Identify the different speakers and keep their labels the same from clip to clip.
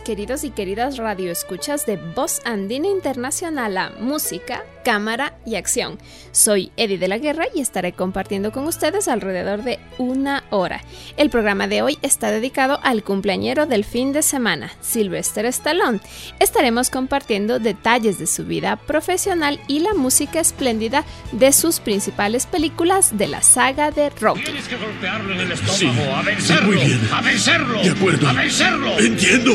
Speaker 1: Queridos y queridas radioescuchas de Voz Andina Internacional a Música, Cámara y Acción. Soy Eddie de la Guerra y estaré compartiendo con ustedes alrededor de una hora. El programa de hoy está dedicado al cumpleañero del fin de semana, Sylvester Stallone. Estaremos compartiendo detalles de su vida profesional y la música espléndida de sus principales películas de la saga de rock.
Speaker 2: Tienes que golpearlo en el estómago, a vencerlo, muy bien. a vencerlo,
Speaker 3: de acuerdo,
Speaker 2: a vencerlo.
Speaker 3: Entiendo.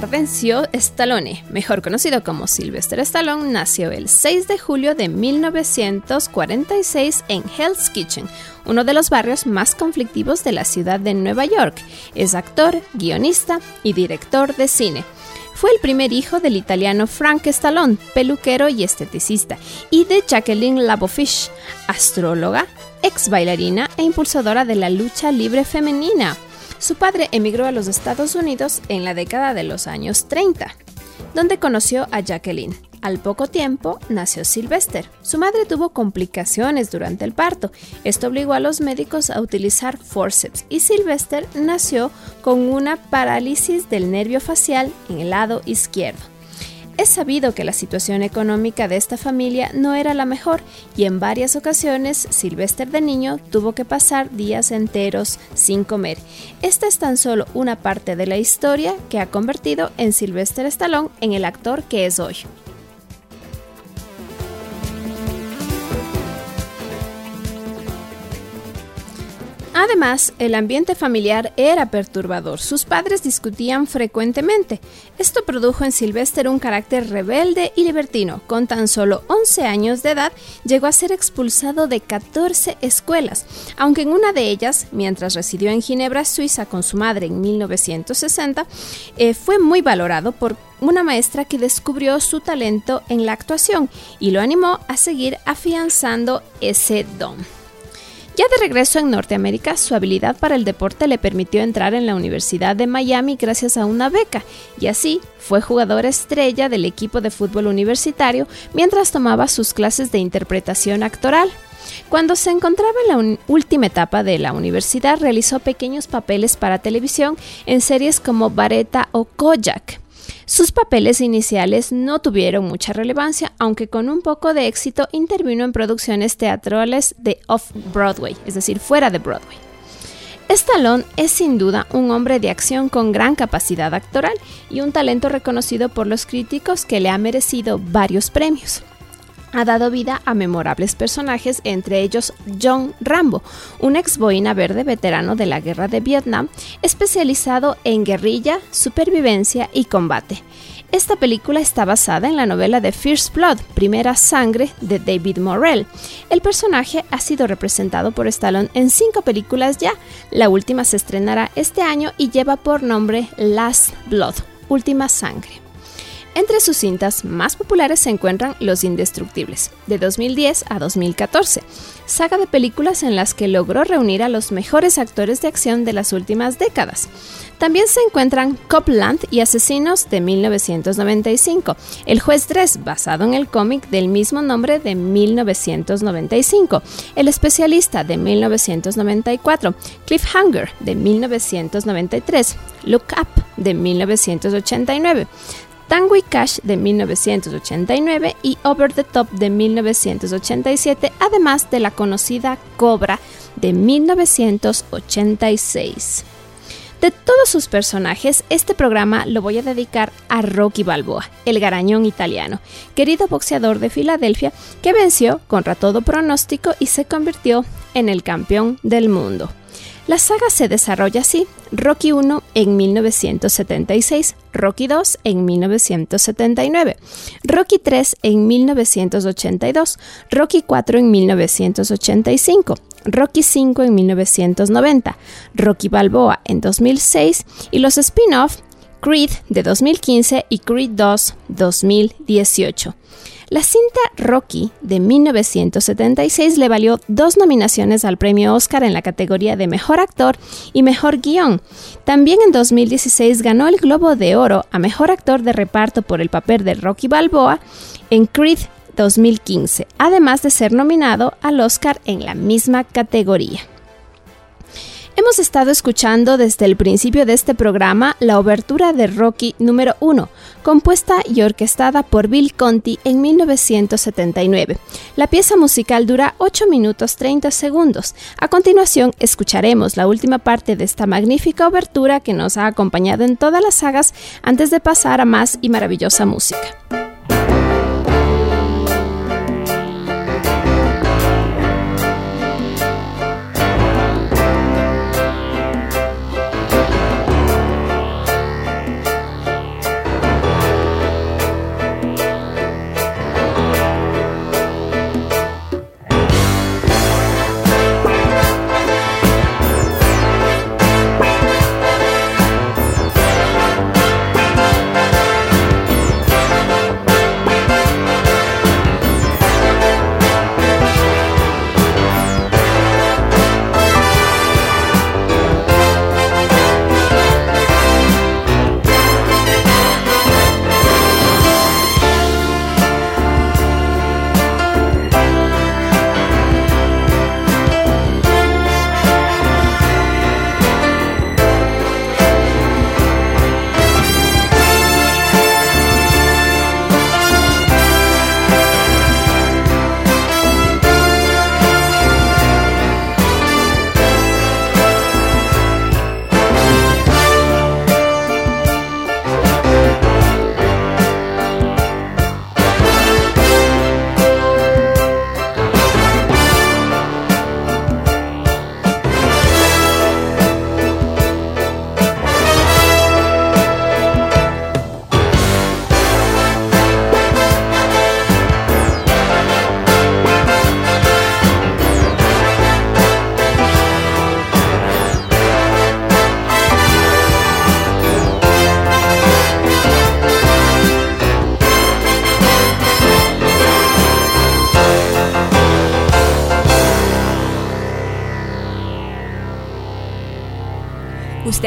Speaker 1: Gardencio Stallone, mejor conocido como Sylvester Stallone, nació el 6 de julio de 1946 en Hell's Kitchen, uno de los barrios más conflictivos de la ciudad de Nueva York. Es actor, guionista y director de cine. Fue el primer hijo del italiano Frank Stallone, peluquero y esteticista, y de Jacqueline Labofish, astróloga, ex bailarina e impulsadora de la lucha libre femenina. Su padre emigró a los Estados Unidos en la década de los años 30, donde conoció a Jacqueline, Al poco tiempo nació Sylvester. Su madre tuvo complicaciones durante el parto. Esto obligó a los médicos a utilizar forceps y Sylvester nació con una parálisis del nervio facial en el lado izquierdo. Es sabido que la situación económica de esta familia no era la mejor y en varias ocasiones Sylvester de niño tuvo que pasar días enteros sin comer. Esta es tan solo una parte de la historia que ha convertido en Sylvester Stallone en el actor que es hoy. Además, el ambiente familiar era perturbador. Sus padres discutían frecuentemente. Esto produjo en Sylvester un carácter rebelde y libertino. Con tan solo 11 años de edad, llegó a ser expulsado de 14 escuelas, aunque en una de ellas, mientras residió en Ginebra, Suiza, con su madre en 1960, eh, fue muy valorado por una maestra que descubrió su talento en la actuación y lo animó a seguir afianzando ese don. Ya de regreso en Norteamérica, su habilidad para el deporte le permitió entrar en la Universidad de Miami gracias a una beca, y así fue jugador estrella del equipo de fútbol universitario mientras tomaba sus clases de interpretación actoral. Cuando se encontraba en la última etapa de la universidad, realizó pequeños papeles para televisión en series como Vareta o Kojak. Sus papeles iniciales no tuvieron mucha relevancia, aunque con un poco de éxito intervino en producciones teatrales de off-Broadway, es decir, fuera de Broadway. Stallone es sin duda un hombre de acción con gran capacidad actoral y un talento reconocido por los críticos que le ha merecido varios premios ha dado vida a memorables personajes, entre ellos John Rambo, un ex boina verde veterano de la guerra de Vietnam, especializado en guerrilla, supervivencia y combate. Esta película está basada en la novela de First Blood, Primera Sangre, de David Morrell. El personaje ha sido representado por Stallone en cinco películas ya. La última se estrenará este año y lleva por nombre Last Blood, Última Sangre. Entre sus cintas más populares se encuentran Los Indestructibles, de 2010 a 2014, saga de películas en las que logró reunir a los mejores actores de acción de las últimas décadas. También se encuentran Copland y Asesinos de 1995, El Juez 3, basado en el cómic del mismo nombre de 1995, El Especialista de 1994, Cliffhanger de 1993, Look Up de 1989, Tango y Cash de 1989 y Over the Top de 1987, además de la conocida Cobra de 1986. De todos sus personajes, este programa lo voy a dedicar a Rocky Balboa, el garañón italiano, querido boxeador de Filadelfia que venció contra todo pronóstico y se convirtió en el campeón del mundo. La saga se desarrolla así, Rocky 1 en 1976, Rocky 2 en 1979, Rocky 3 en 1982, Rocky 4 en 1985, Rocky 5 en 1990, Rocky Balboa en 2006 y los spin-off Creed de 2015 y Creed 2 2018. La cinta Rocky de 1976 le valió dos nominaciones al premio Oscar en la categoría de Mejor Actor y Mejor Guión. También en 2016 ganó el Globo de Oro a Mejor Actor de Reparto por el papel de Rocky Balboa en Creed 2015, además de ser nominado al Oscar en la misma categoría. Hemos estado escuchando desde el principio de este programa la obertura de Rocky número 1, compuesta y orquestada por Bill Conti en 1979. La pieza musical dura 8 minutos 30 segundos. A continuación escucharemos la última parte de esta magnífica obertura que nos ha acompañado en todas las sagas antes de pasar a más y maravillosa música.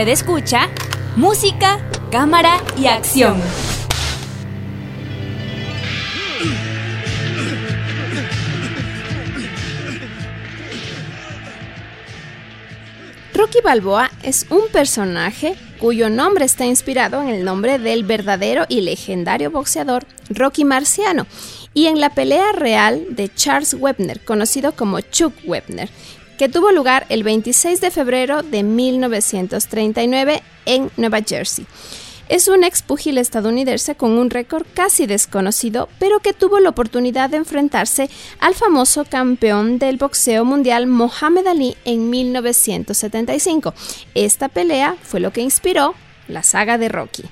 Speaker 4: Escucha música, cámara y acción.
Speaker 1: Rocky Balboa es un personaje cuyo nombre está inspirado en el nombre del verdadero y legendario boxeador Rocky Marciano y en la pelea real de Charles Webner, conocido como Chuck Webner, que tuvo lugar el 26 de febrero de 1939 en Nueva Jersey. Es un expúgil estadounidense con un récord casi desconocido, pero que tuvo la oportunidad de enfrentarse al famoso campeón del boxeo mundial Mohamed Ali en 1975. Esta pelea fue lo que inspiró la saga de Rocky.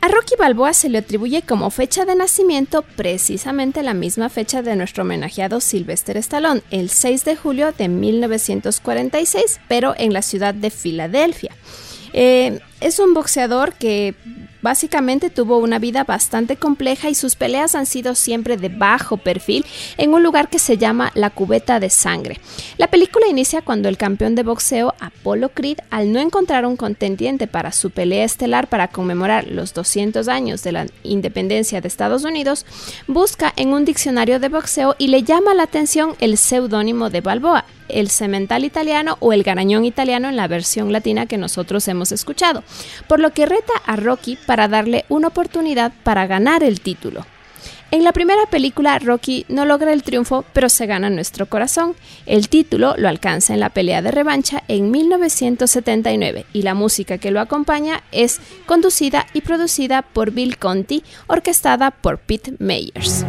Speaker 1: A Rocky Balboa se le atribuye como fecha de nacimiento precisamente la misma fecha de nuestro homenajeado Sylvester Stallone, el 6 de julio de 1946, pero en la ciudad de Filadelfia. Eh, es un boxeador que básicamente tuvo una vida bastante compleja y sus peleas han sido siempre de bajo perfil en un lugar que se llama la cubeta de sangre. La película inicia cuando el campeón de boxeo Apollo Creed, al no encontrar un contendiente para su pelea estelar para conmemorar los 200 años de la independencia de Estados Unidos, busca en un diccionario de boxeo y le llama la atención el seudónimo de Balboa, el cemental italiano o el garañón italiano en la versión latina que nosotros hemos escuchado, por lo que reta a Rocky para darle una oportunidad para ganar el título. En la primera película, Rocky no logra el triunfo, pero se gana nuestro corazón. El título lo alcanza en la pelea de revancha en 1979 y la música que lo acompaña es conducida y producida por Bill Conti, orquestada por Pete Meyers.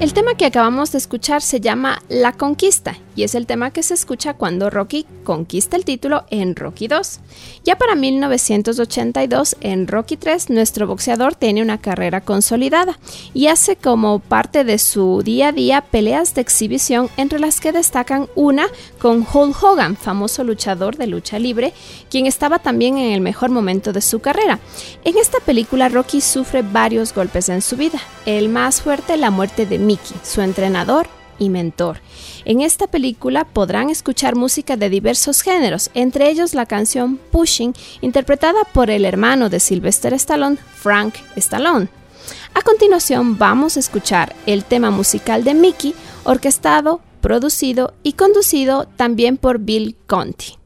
Speaker 1: El tema que acabamos de escuchar se llama La Conquista y es el tema que se escucha cuando Rocky conquista el título en Rocky 2. Ya para 1982, en Rocky 3, nuestro boxeador tiene una carrera consolidada y hace como parte de su día a día peleas de exhibición entre las que destacan una con Hulk Hogan, famoso luchador de lucha libre, quien estaba también en el mejor momento de su carrera. En esta película Rocky sufre varios golpes en su vida, el más fuerte la muerte de Mickey, su entrenador y mentor. En esta película podrán escuchar música de diversos géneros, entre ellos la canción Pushing, interpretada por el hermano de Sylvester Stallone, Frank Stallone. A continuación vamos a escuchar el tema musical de Mickey, orquestado, producido y conducido también por Bill Conti.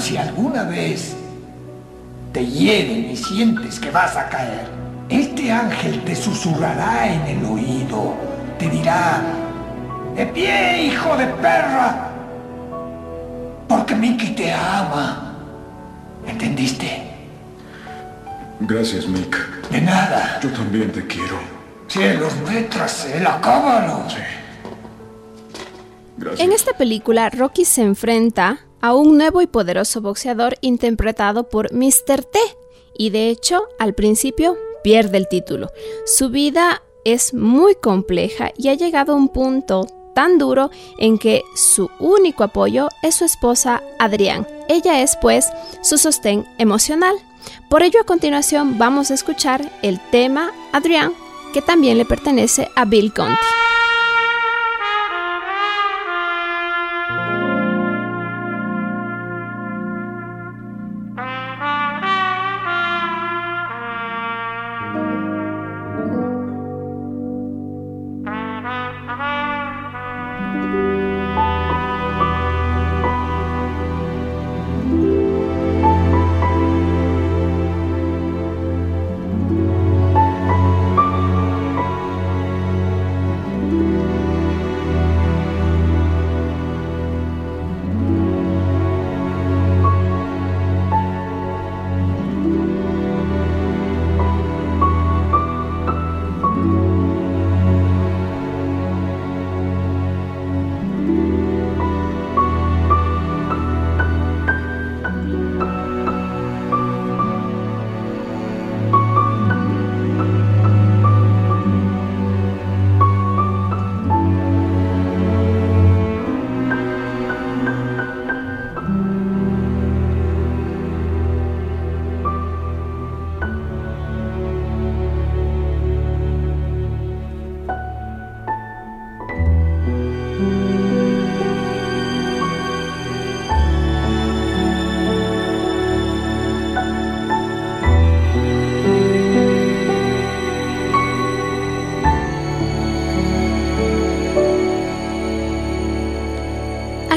Speaker 3: Si alguna vez te hieren y sientes que vas a caer, este ángel te susurrará en el oído, te dirá, de pie, hijo de perra, porque Mickey te ama. ¿Entendiste?
Speaker 5: Gracias, Mick.
Speaker 3: De nada.
Speaker 5: Yo también te quiero.
Speaker 3: Cielos, métrase, el acábalo.
Speaker 5: Sí.
Speaker 1: Gracias. En esta película, Rocky se enfrenta a un nuevo y poderoso boxeador interpretado por Mr. T. Y de hecho, al principio pierde el título. Su vida es muy compleja y ha llegado a un punto tan duro en que su único apoyo es su esposa Adrián. Ella es pues su sostén emocional. Por ello a continuación vamos a escuchar el tema Adrián que también le pertenece a Bill Conti.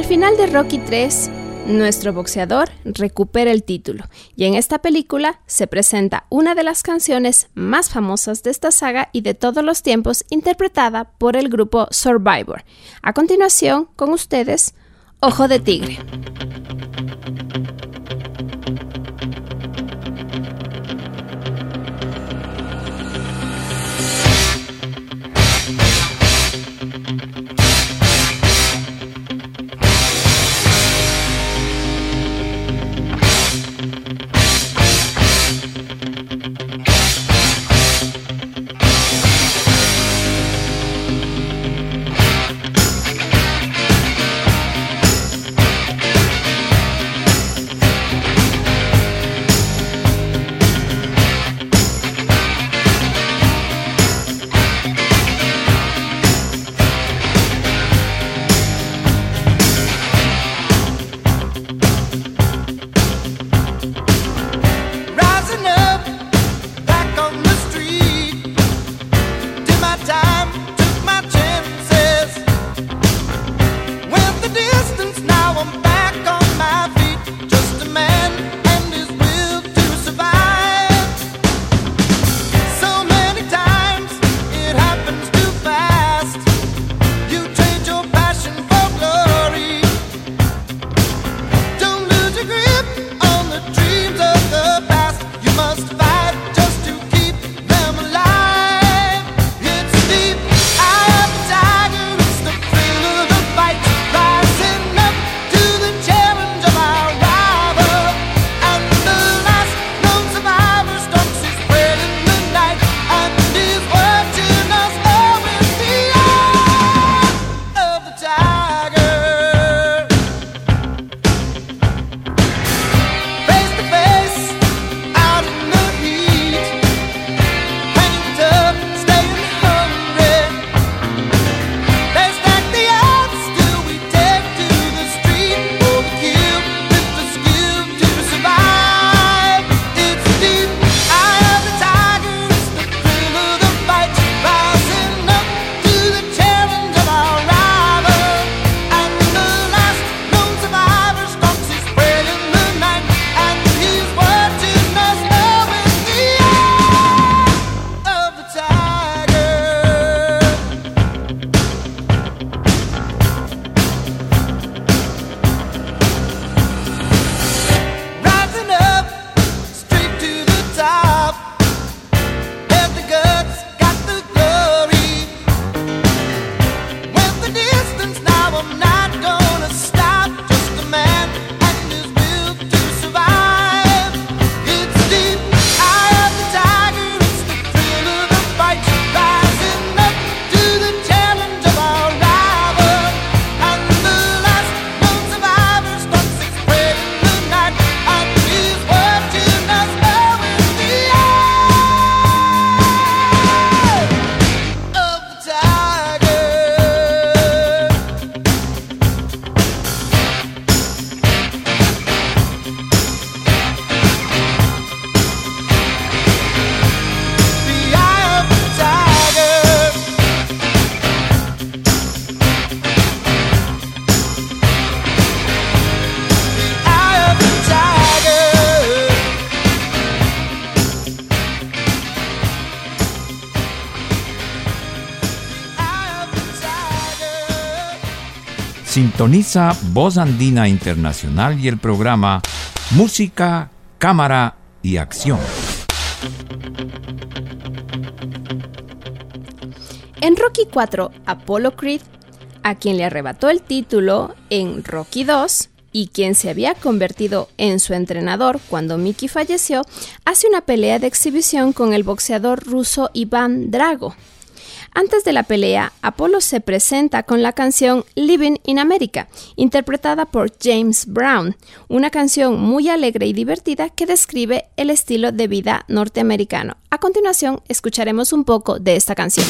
Speaker 1: Final de Rocky 3, nuestro boxeador recupera el título y en esta película se presenta una de las canciones más famosas de esta saga y de todos los tiempos interpretada por el grupo Survivor. A continuación, con ustedes, Ojo de Tigre.
Speaker 6: Sintoniza Voz Andina Internacional y el programa Música, Cámara y Acción.
Speaker 1: En Rocky 4, Apollo Creed, a quien le arrebató el título en Rocky 2 y quien se había convertido en su entrenador cuando Mickey falleció, hace una pelea de exhibición con el boxeador ruso Iván Drago. Antes de la pelea, Apollo se presenta con la canción Living in America, interpretada por James Brown, una canción muy alegre y divertida que describe el estilo de vida norteamericano. A continuación, escucharemos un poco de esta canción.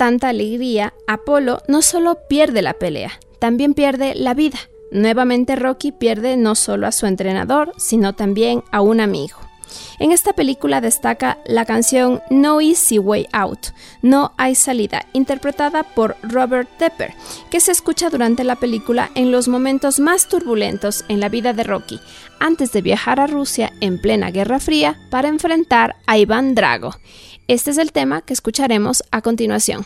Speaker 1: Tanta alegría, Apolo no solo pierde la pelea, también pierde la vida. Nuevamente Rocky pierde no solo a su entrenador, sino también a un amigo. En esta película destaca la canción No Easy Way Out, No hay salida, interpretada por Robert Tepper, que se escucha durante la película en los momentos más turbulentos en la vida de Rocky, antes de viajar a Rusia en plena Guerra Fría para enfrentar a Iván Drago. Este es el tema que escucharemos a continuación.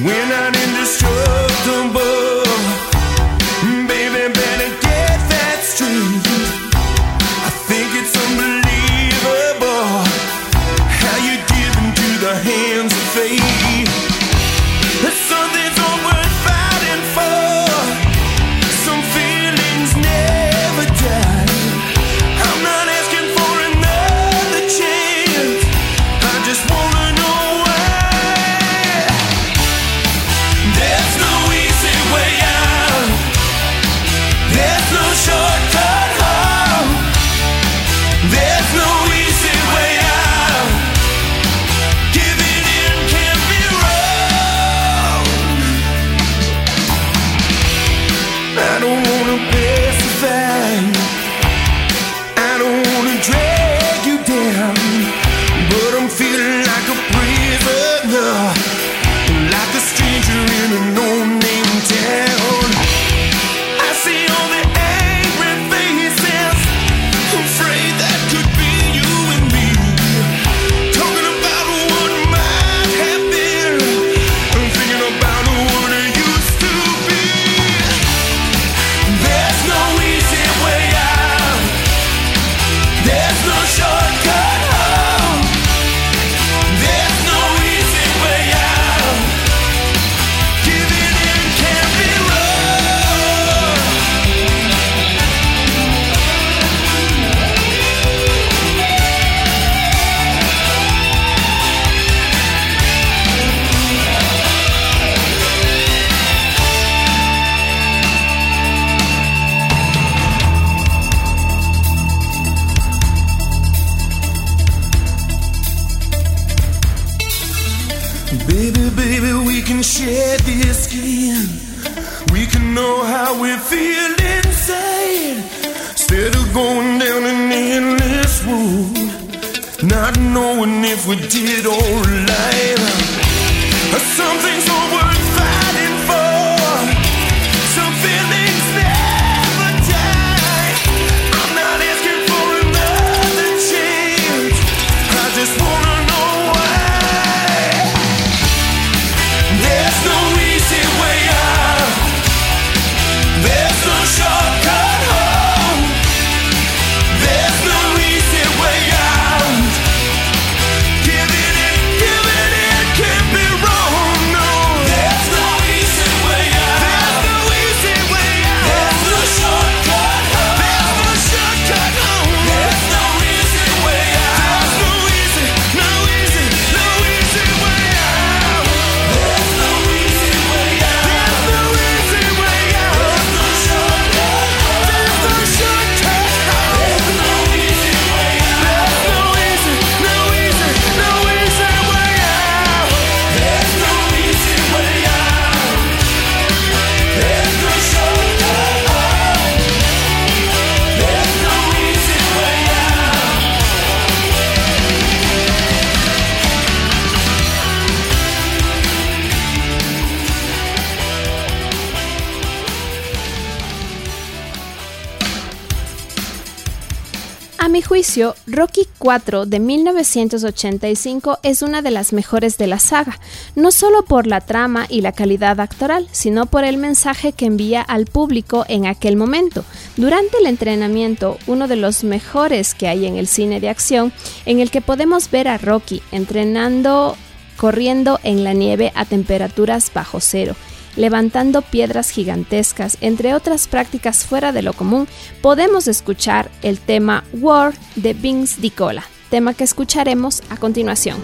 Speaker 5: No
Speaker 1: juicio, Rocky IV de 1985 es una de las mejores de la saga, no solo por la trama y la calidad actoral, sino por el mensaje que envía al público en aquel momento. Durante el entrenamiento, uno de los mejores que hay en el cine de acción, en el que podemos ver a Rocky entrenando corriendo en la nieve a temperaturas bajo cero levantando piedras gigantescas, entre otras prácticas fuera de lo común, podemos escuchar el tema War de Vince Dicola, tema que escucharemos a continuación.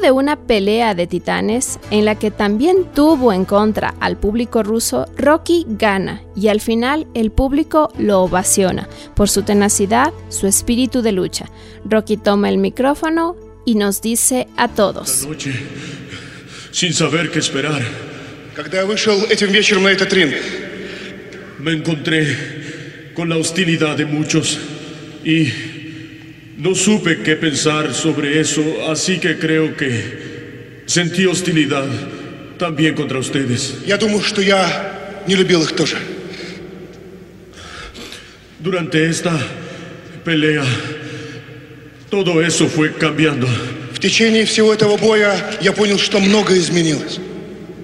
Speaker 1: De una pelea de titanes en la que también tuvo en contra al público ruso, Rocky gana y al final el público lo ovaciona por su tenacidad, su espíritu de lucha. Rocky toma el micrófono y nos dice a todos.
Speaker 2: Noche, sin saber qué esperar. Me encontré con la hostilidad de muchos y no supe qué pensar sobre eso, así que creo que sentí hostilidad también contra ustedes. Durante esta pelea, todo eso fue cambiando.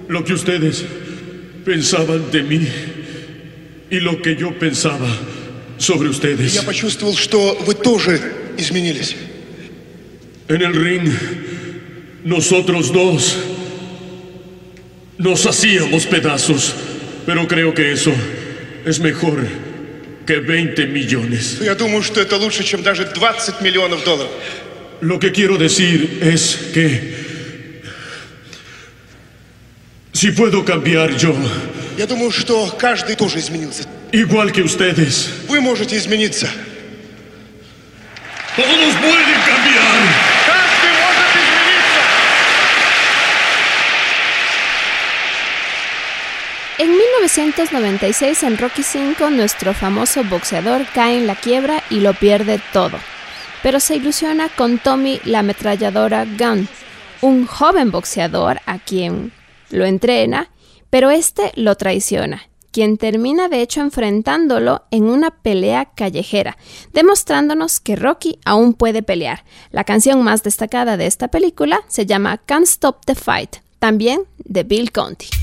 Speaker 2: Lo que ustedes pensaban de mí y lo que yo pensaba.
Speaker 5: Я почувствовал, что вы тоже изменились.
Speaker 2: En el ring, nosotros dos nos hacíamos pedazos, pero creo que eso es mejor que 20 millones.
Speaker 5: Я думаю, что это лучше, чем даже 20 миллионов долларов.
Speaker 2: Lo que quiero decir es que si puedo cambiar yo,
Speaker 5: Я думаю, что каждый тоже изменился.
Speaker 2: igual que ustedes,
Speaker 5: Вы можете измениться.
Speaker 2: todos pueden cambiar.
Speaker 5: Каждый может измениться.
Speaker 1: En 1996 en Rocky V nuestro famoso boxeador cae en la quiebra y lo pierde todo, pero se ilusiona con Tommy la ametralladora Gunn, un joven boxeador a quien lo entrena, pero este lo traiciona quien termina de hecho enfrentándolo en una pelea callejera, demostrándonos que Rocky aún puede pelear. La canción más destacada de esta película se llama Can't Stop the Fight, también de Bill Conti.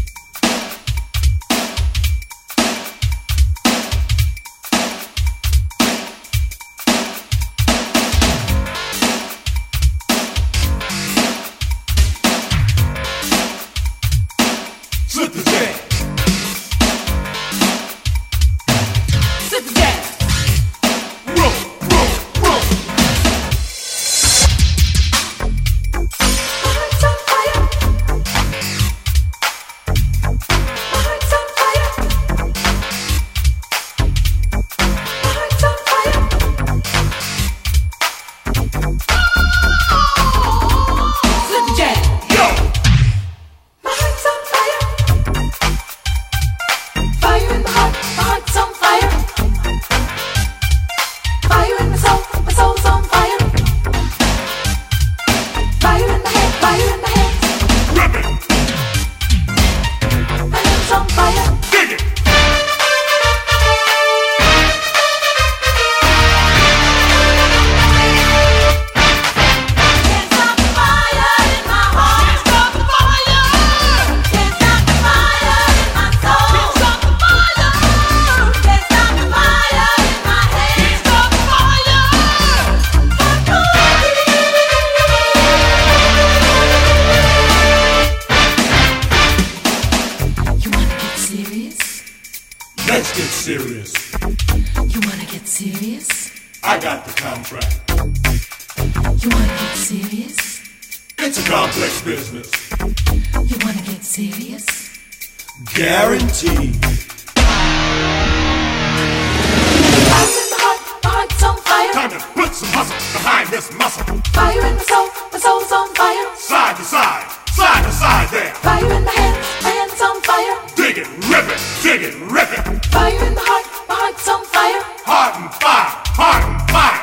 Speaker 7: fire,
Speaker 4: fire.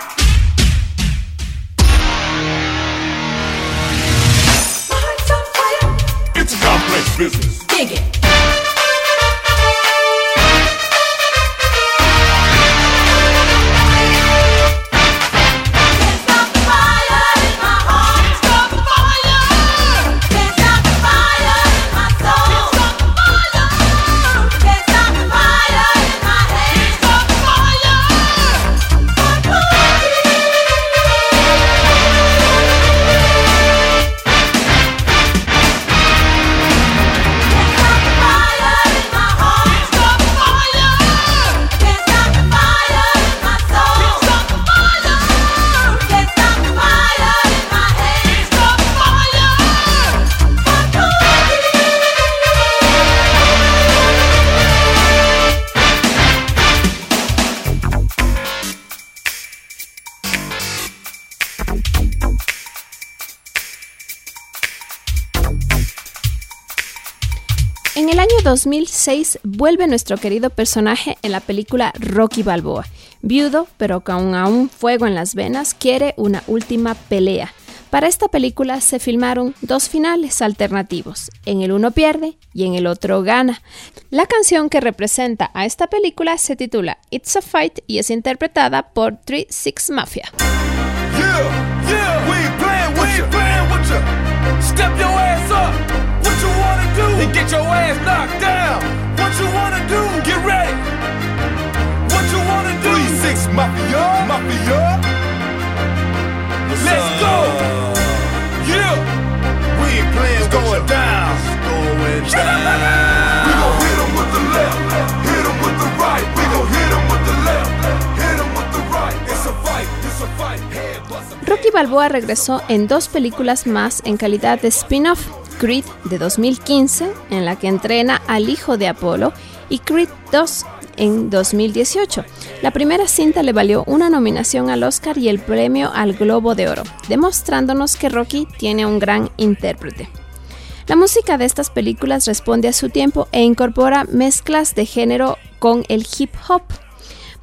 Speaker 8: It's a complex business.
Speaker 4: Dig it.
Speaker 1: 2006 vuelve nuestro querido personaje en la película Rocky Balboa. Viudo, pero con aún fuego en las venas, quiere una última pelea. Para esta película se filmaron dos finales alternativos. En el uno pierde y en el otro gana. La canción que representa a esta película se titula It's a Fight y es interpretada por 3-6 Mafia.
Speaker 7: Yeah, yeah, we ain't playing, we ain't playing with ya. Step your ass up. Your ass knocked down. What you wanna do? Get ready. What you wanna do? Three six mafia, mafia. Let's go. Yeah, we ain't playing, it's going down. Going down. We gon' hit with the left, hit with the right. We gon' hit with the left, hit with the right. It's a fight, it's a fight. Head bust.
Speaker 1: Rocky Balboa regresó en dos películas más en calidad de spin-off, Creed de 2015, en la que entrena al hijo de Apolo, y Creed 2 en 2018. La primera cinta le valió una nominación al Oscar y el premio al Globo de Oro, demostrándonos que Rocky tiene un gran intérprete. La música de estas películas responde a su tiempo e incorpora mezclas de género con el hip hop.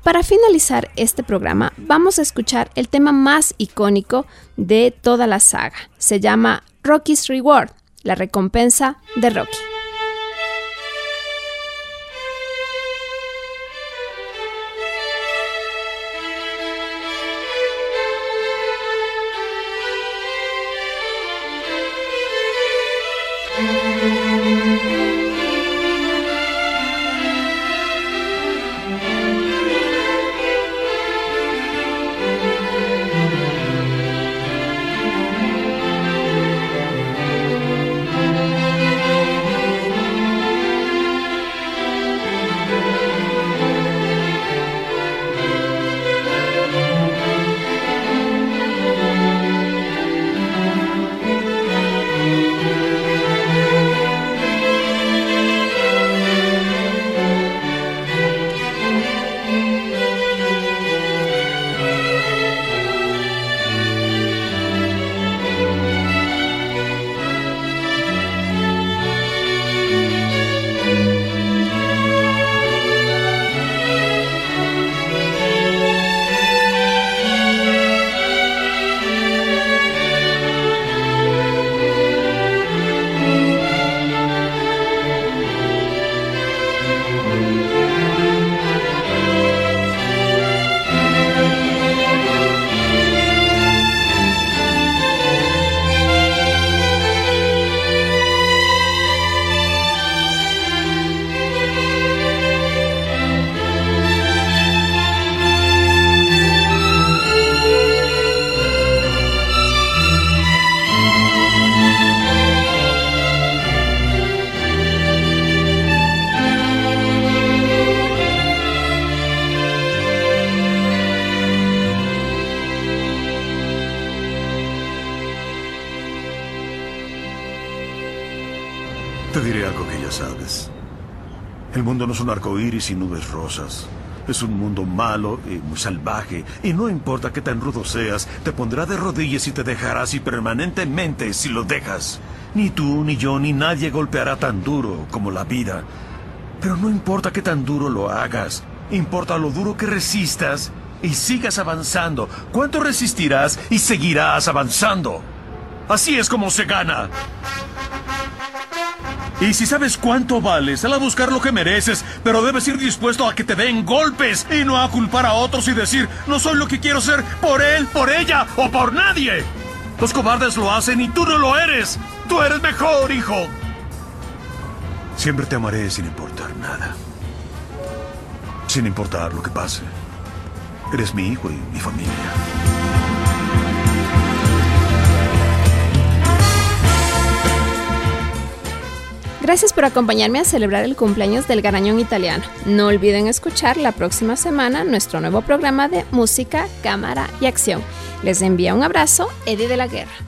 Speaker 1: Para finalizar este programa, vamos a escuchar el tema más icónico de toda la saga. Se llama Rocky's Reward, la recompensa de Rocky.
Speaker 9: El mundo no es un arco iris y nubes rosas. Es un mundo malo y muy salvaje. Y no importa qué tan rudo seas, te pondrá de rodillas y te dejará así permanentemente si lo dejas. Ni tú, ni yo, ni nadie golpeará tan duro como la vida. Pero no importa qué tan duro lo hagas. Importa lo duro que resistas y sigas avanzando. ¿Cuánto resistirás y seguirás avanzando? Así es como se gana. Y si sabes cuánto vales, sal a buscar lo que mereces, pero debes ir dispuesto a que te den golpes y no a culpar a otros y decir, no soy lo que quiero ser por él, por ella o por nadie. Los cobardes lo hacen y tú no lo eres. Tú eres mejor, hijo. Siempre te amaré sin importar nada. Sin importar lo que pase. Eres mi hijo y mi familia.
Speaker 1: Gracias por acompañarme a celebrar el cumpleaños del garañón italiano. No olviden escuchar la próxima semana nuestro nuevo programa de música, cámara y acción. Les envía un abrazo, Eddie de la Guerra.